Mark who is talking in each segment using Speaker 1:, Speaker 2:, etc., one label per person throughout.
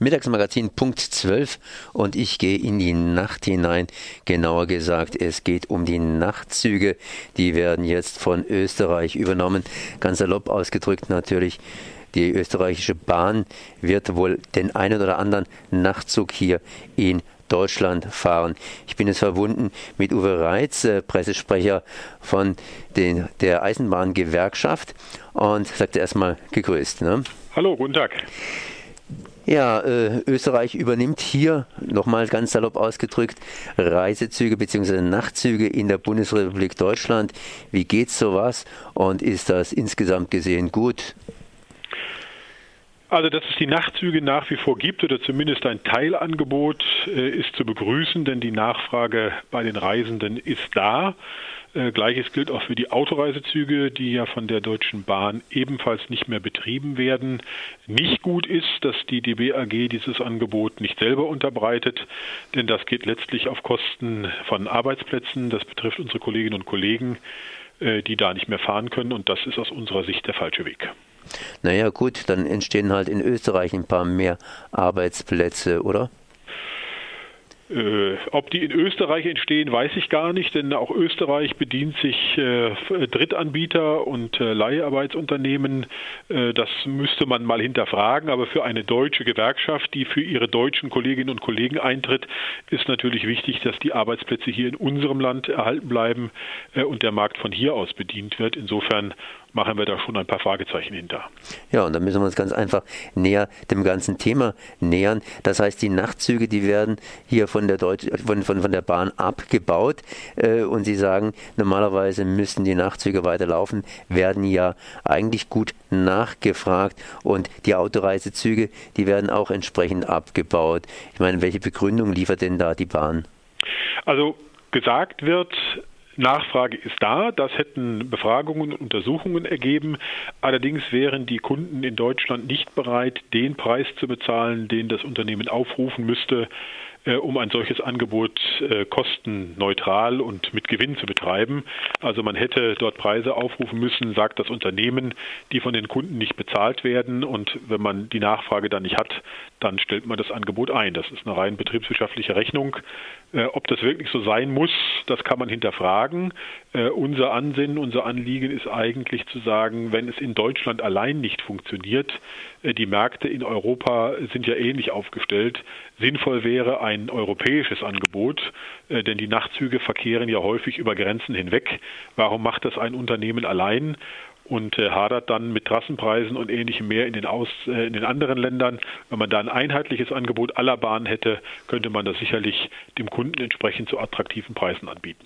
Speaker 1: Mittagsmagazin Punkt 12 und ich gehe in die Nacht hinein. Genauer gesagt, es geht um die Nachtzüge. Die werden jetzt von Österreich übernommen. Ganz salopp ausgedrückt natürlich. Die österreichische Bahn wird wohl den einen oder anderen Nachtzug hier in Deutschland fahren. Ich bin jetzt verbunden mit Uwe Reitz, äh, Pressesprecher von den, der Eisenbahngewerkschaft und sagte erstmal gegrüßt.
Speaker 2: Ne? Hallo, guten Tag.
Speaker 1: Ja, äh, Österreich übernimmt hier, nochmal ganz salopp ausgedrückt, Reisezüge bzw. Nachtzüge in der Bundesrepublik Deutschland. Wie geht sowas und ist das insgesamt gesehen gut?
Speaker 2: Also, dass es die Nachtzüge nach wie vor gibt oder zumindest ein Teilangebot äh, ist zu begrüßen, denn die Nachfrage bei den Reisenden ist da. Äh, Gleiches gilt auch für die Autoreisezüge, die ja von der Deutschen Bahn ebenfalls nicht mehr betrieben werden. Nicht gut ist, dass die DB AG dieses Angebot nicht selber unterbreitet, denn das geht letztlich auf Kosten von Arbeitsplätzen. Das betrifft unsere Kolleginnen und Kollegen, äh, die da nicht mehr fahren können und das ist aus unserer Sicht der falsche Weg.
Speaker 1: Naja gut, dann entstehen halt in Österreich ein paar mehr Arbeitsplätze, oder?
Speaker 2: Äh, ob die in Österreich entstehen, weiß ich gar nicht, denn auch Österreich bedient sich äh, Drittanbieter und äh, Leiharbeitsunternehmen. Äh, das müsste man mal hinterfragen. Aber für eine deutsche Gewerkschaft, die für ihre deutschen Kolleginnen und Kollegen eintritt, ist natürlich wichtig, dass die Arbeitsplätze hier in unserem Land erhalten bleiben äh, und der Markt von hier aus bedient wird. Insofern machen wir da schon ein paar Fragezeichen hinter.
Speaker 1: Ja, und da müssen wir uns ganz einfach näher dem ganzen Thema nähern. Das heißt, die Nachtzüge, die werden hier von der, Deutsch, von, von, von der Bahn abgebaut äh, und Sie sagen, normalerweise müssten die Nachtzüge weiterlaufen, werden ja eigentlich gut nachgefragt und die Autoreisezüge, die werden auch entsprechend abgebaut. Ich meine, welche Begründung liefert denn da die Bahn?
Speaker 2: Also gesagt wird, Nachfrage ist da, das hätten Befragungen und Untersuchungen ergeben. Allerdings wären die Kunden in Deutschland nicht bereit, den Preis zu bezahlen, den das Unternehmen aufrufen müsste, äh, um ein solches Angebot äh, kostenneutral und mit Gewinn zu betreiben. Also man hätte dort Preise aufrufen müssen, sagt das Unternehmen, die von den Kunden nicht bezahlt werden. Und wenn man die Nachfrage dann nicht hat, dann stellt man das Angebot ein. Das ist eine rein betriebswirtschaftliche Rechnung. Äh, ob das wirklich so sein muss, das kann man hinterfragen. Äh, unser Ansinnen, unser Anliegen ist eigentlich zu sagen, wenn es in Deutschland allein nicht funktioniert, äh, die Märkte in Europa sind ja ähnlich aufgestellt, sinnvoll wäre ein europäisches Angebot, äh, denn die Nachtzüge verkehren ja häufig über Grenzen hinweg. Warum macht das ein Unternehmen allein? Und äh, hadert dann mit Trassenpreisen und ähnlichem mehr in den, Aus, äh, in den anderen Ländern. Wenn man da ein einheitliches Angebot aller Bahnen hätte, könnte man das sicherlich dem Kunden entsprechend zu attraktiven Preisen anbieten.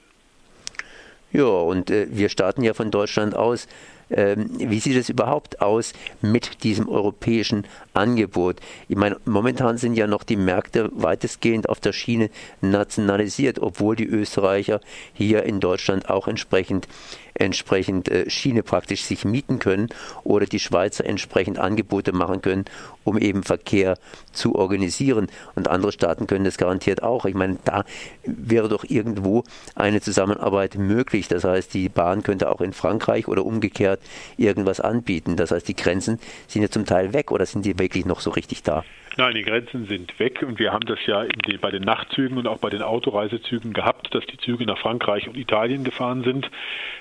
Speaker 1: Ja, und äh, wir starten ja von Deutschland aus. Ähm, wie sieht es überhaupt aus mit diesem europäischen Angebot? Ich meine, momentan sind ja noch die Märkte weitestgehend auf der Schiene nationalisiert, obwohl die Österreicher hier in Deutschland auch entsprechend entsprechend äh, Schiene praktisch sich mieten können oder die Schweizer entsprechend Angebote machen können, um eben Verkehr zu organisieren. Und andere Staaten können das garantiert auch. Ich meine, da wäre doch irgendwo eine Zusammenarbeit möglich. Das heißt, die Bahn könnte auch in Frankreich oder umgekehrt irgendwas anbieten. Das heißt, die Grenzen sind ja zum Teil weg oder sind die wirklich noch so richtig da?
Speaker 2: Nein, die Grenzen sind weg und wir haben das ja den, bei den Nachtzügen und auch bei den Autoreisezügen gehabt, dass die Züge nach Frankreich und Italien gefahren sind,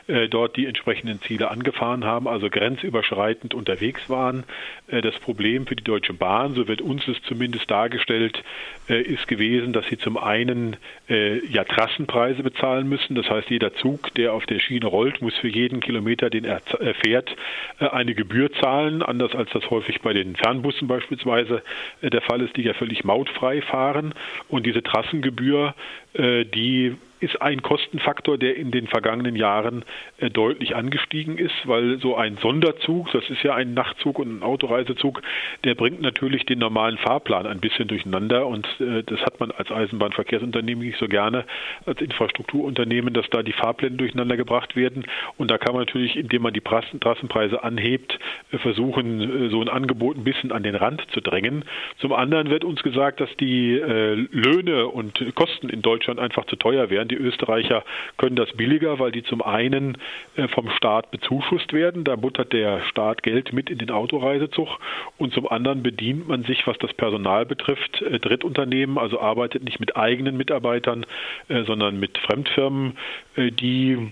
Speaker 2: äh, dort die entsprechenden Ziele angefahren haben, also grenzüberschreitend unterwegs waren. Äh, das Problem für die Deutsche Bahn, so wird uns es zumindest dargestellt, äh, ist gewesen, dass sie zum einen äh, ja Trassenpreise bezahlen müssen. Das heißt, jeder Zug, der auf der Schiene rollt, muss für jeden Kilometer, den er äh, fährt, äh, eine Gebühr zahlen, anders als das häufig bei den Fernbussen beispielsweise der Fall ist, die ja völlig mautfrei fahren. Und diese Trassengebühr, äh, die ist ein Kostenfaktor, der in den vergangenen Jahren äh, deutlich angestiegen ist, weil so ein Sonderzug, das ist ja ein Nachtzug und ein Autoreisezug, der bringt natürlich den normalen Fahrplan ein bisschen durcheinander und äh, das hat man als Eisenbahnverkehrsunternehmen nicht so gerne, als Infrastrukturunternehmen, dass da die Fahrpläne durcheinander gebracht werden und da kann man natürlich, indem man die Trassenpreise anhebt, äh, versuchen, so ein Angebot ein bisschen an den Rand zu drängen. Zum anderen wird uns gesagt, dass die Löhne und Kosten in Deutschland einfach zu teuer wären Die Österreicher können das billiger, weil die zum einen äh, vom Staat bezuschusst werden. Da buttert der Staat Geld mit in den Autoreisezug. Und zum anderen bedient man sich, was das Personal betrifft, äh, Drittunternehmen, also arbeitet nicht mit eigenen Mitarbeitern, äh, sondern mit Fremdfirmen, die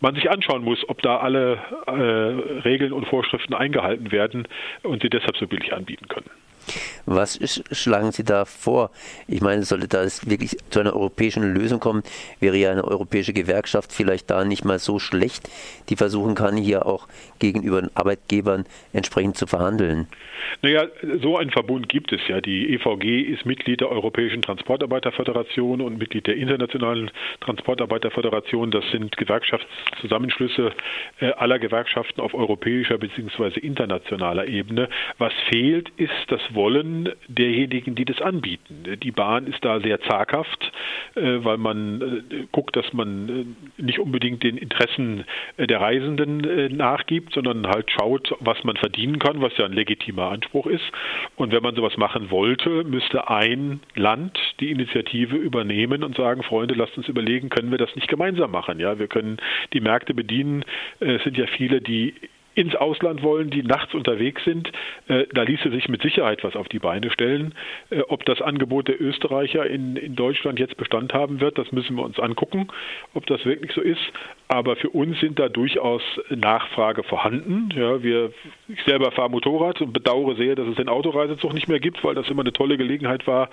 Speaker 2: man sich anschauen muss, ob da alle Regeln und Vorschriften eingehalten werden und sie deshalb so billig anbieten können.
Speaker 1: Was schlagen Sie da vor? Ich meine, sollte da wirklich zu einer europäischen Lösung kommen, wäre ja eine europäische Gewerkschaft vielleicht da nicht mal so schlecht, die versuchen kann, hier auch gegenüber den Arbeitgebern entsprechend zu verhandeln.
Speaker 2: Naja, so ein Verbund gibt es ja. Die EVG ist Mitglied der Europäischen Transportarbeiterföderation und Mitglied der Internationalen Transportarbeiterföderation. Das sind Gewerkschaftszusammenschlüsse äh, aller Gewerkschaften auf europäischer bzw. internationaler Ebene. Was fehlt, ist das Wollen derjenigen, die das anbieten. Die Bahn ist da sehr zaghaft, äh, weil man äh, guckt, dass man äh, nicht unbedingt den Interessen der Reisenden nachgibt, sondern halt schaut, was man verdienen kann, was ja ein legitimer Anspruch ist. Und wenn man sowas machen wollte, müsste ein Land die Initiative übernehmen und sagen, Freunde, lasst uns überlegen, können wir das nicht gemeinsam machen? Ja, wir können die Märkte bedienen. Es sind ja viele, die ins Ausland wollen, die nachts unterwegs sind, äh, da ließe sich mit Sicherheit was auf die Beine stellen. Äh, ob das Angebot der Österreicher in, in Deutschland jetzt Bestand haben wird, das müssen wir uns angucken, ob das wirklich so ist. Aber für uns sind da durchaus Nachfrage vorhanden. Ja, wir, ich selber fahre Motorrad und bedauere sehr, dass es den Autoreisezug nicht mehr gibt, weil das immer eine tolle Gelegenheit war,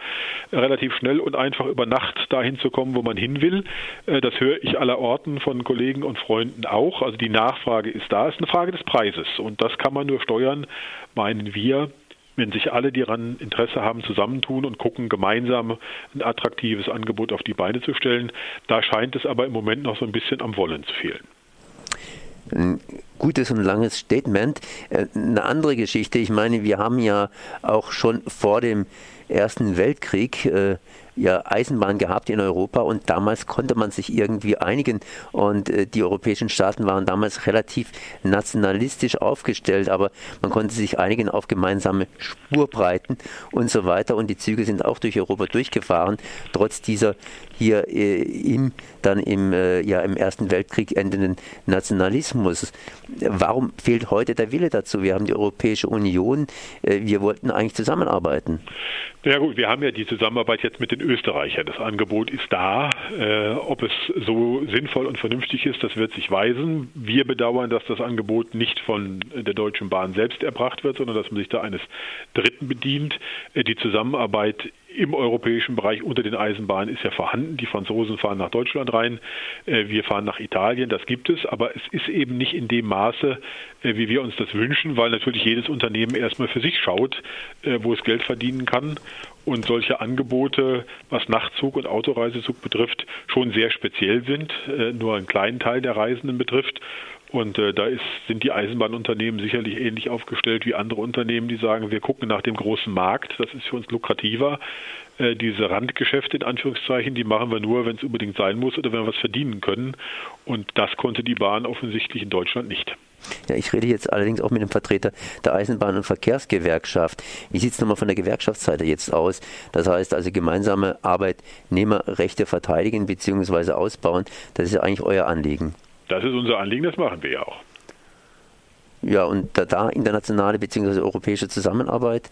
Speaker 2: relativ schnell und einfach über Nacht dahin zu kommen, wo man hin will. Äh, das höre ich aller Orten von Kollegen und Freunden auch. Also die Nachfrage ist da. Es ist eine Frage des Preises. Preises. Und das kann man nur steuern, meinen wir, wenn sich alle, die daran Interesse haben, zusammentun und gucken, gemeinsam ein attraktives Angebot auf die Beine zu stellen. Da scheint es aber im Moment noch so ein bisschen am Wollen zu fehlen.
Speaker 1: Ein gutes und langes Statement. Äh, eine andere Geschichte, ich meine, wir haben ja auch schon vor dem Ersten Weltkrieg äh, ja Eisenbahn gehabt in Europa und damals konnte man sich irgendwie einigen und äh, die europäischen Staaten waren damals relativ nationalistisch aufgestellt, aber man konnte sich einigen auf gemeinsame Spurbreiten und so weiter und die Züge sind auch durch Europa durchgefahren, trotz dieser hier äh, im dann im, äh, ja, im Ersten Weltkrieg endenden Nationalismus. Warum fehlt heute der Wille dazu? Wir haben die Europäische Union, äh, wir wollten eigentlich zusammenarbeiten.
Speaker 2: Ja gut, wir haben ja die Zusammenarbeit jetzt mit den Österreichern. Das Angebot ist da. Äh, ob es so sinnvoll und vernünftig ist, das wird sich weisen. Wir bedauern, dass das Angebot nicht von der Deutschen Bahn selbst erbracht wird, sondern dass man sich da eines Dritten bedient. Äh, die Zusammenarbeit im europäischen Bereich unter den Eisenbahnen ist ja vorhanden. Die Franzosen fahren nach Deutschland rein, äh, wir fahren nach Italien, das gibt es, aber es ist eben nicht in dem Maße, äh, wie wir uns das wünschen, weil natürlich jedes Unternehmen erstmal für sich schaut, äh, wo es Geld verdienen kann und solche Angebote, was Nachtzug und Autoreisezug betrifft, schon sehr speziell sind, nur einen kleinen Teil der Reisenden betrifft. Und äh, da ist, sind die Eisenbahnunternehmen sicherlich ähnlich aufgestellt wie andere Unternehmen, die sagen, wir gucken nach dem großen Markt, das ist für uns lukrativer. Äh, diese Randgeschäfte in Anführungszeichen, die machen wir nur, wenn es unbedingt sein muss oder wenn wir was verdienen können. Und das konnte die Bahn offensichtlich in Deutschland nicht.
Speaker 1: Ja, ich rede jetzt allerdings auch mit dem Vertreter der Eisenbahn- und Verkehrsgewerkschaft. Wie sieht es nochmal von der Gewerkschaftsseite jetzt aus? Das heißt also gemeinsame Arbeitnehmerrechte verteidigen bzw. ausbauen, das ist ja eigentlich euer Anliegen.
Speaker 2: Das ist unser Anliegen, das machen wir ja auch.
Speaker 1: Ja, und da, da internationale bzw. europäische Zusammenarbeit?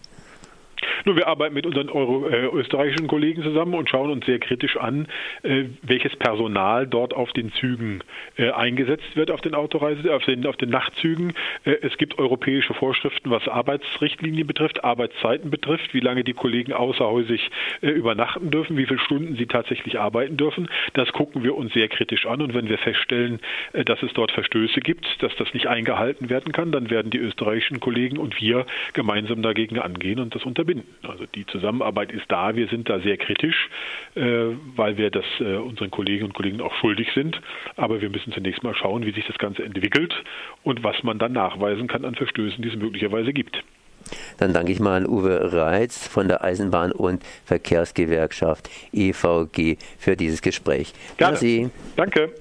Speaker 2: Nun, wir arbeiten mit unseren Euro, äh, österreichischen Kollegen zusammen und schauen uns sehr kritisch an, äh, welches Personal dort auf den Zügen äh, eingesetzt wird, auf den Autoreise, auf den, auf den Nachtzügen. Äh, es gibt europäische Vorschriften, was Arbeitsrichtlinien betrifft, Arbeitszeiten betrifft, wie lange die Kollegen außerhäusig äh, übernachten dürfen, wie viele Stunden sie tatsächlich arbeiten dürfen. Das gucken wir uns sehr kritisch an und wenn wir feststellen, äh, dass es dort Verstöße gibt, dass das nicht eingehalten werden kann, dann werden die österreichischen Kollegen und wir gemeinsam dagegen angehen und das unterbinden. Also die Zusammenarbeit ist da. Wir sind da sehr kritisch, äh, weil wir das äh, unseren Kolleginnen und Kollegen auch schuldig sind. Aber wir müssen zunächst mal schauen, wie sich das Ganze entwickelt und was man dann nachweisen kann an Verstößen, die es möglicherweise gibt.
Speaker 1: Dann danke ich mal an Uwe Reitz von der Eisenbahn- und Verkehrsgewerkschaft EVG für dieses Gespräch.
Speaker 2: Gerne. Merci. Danke.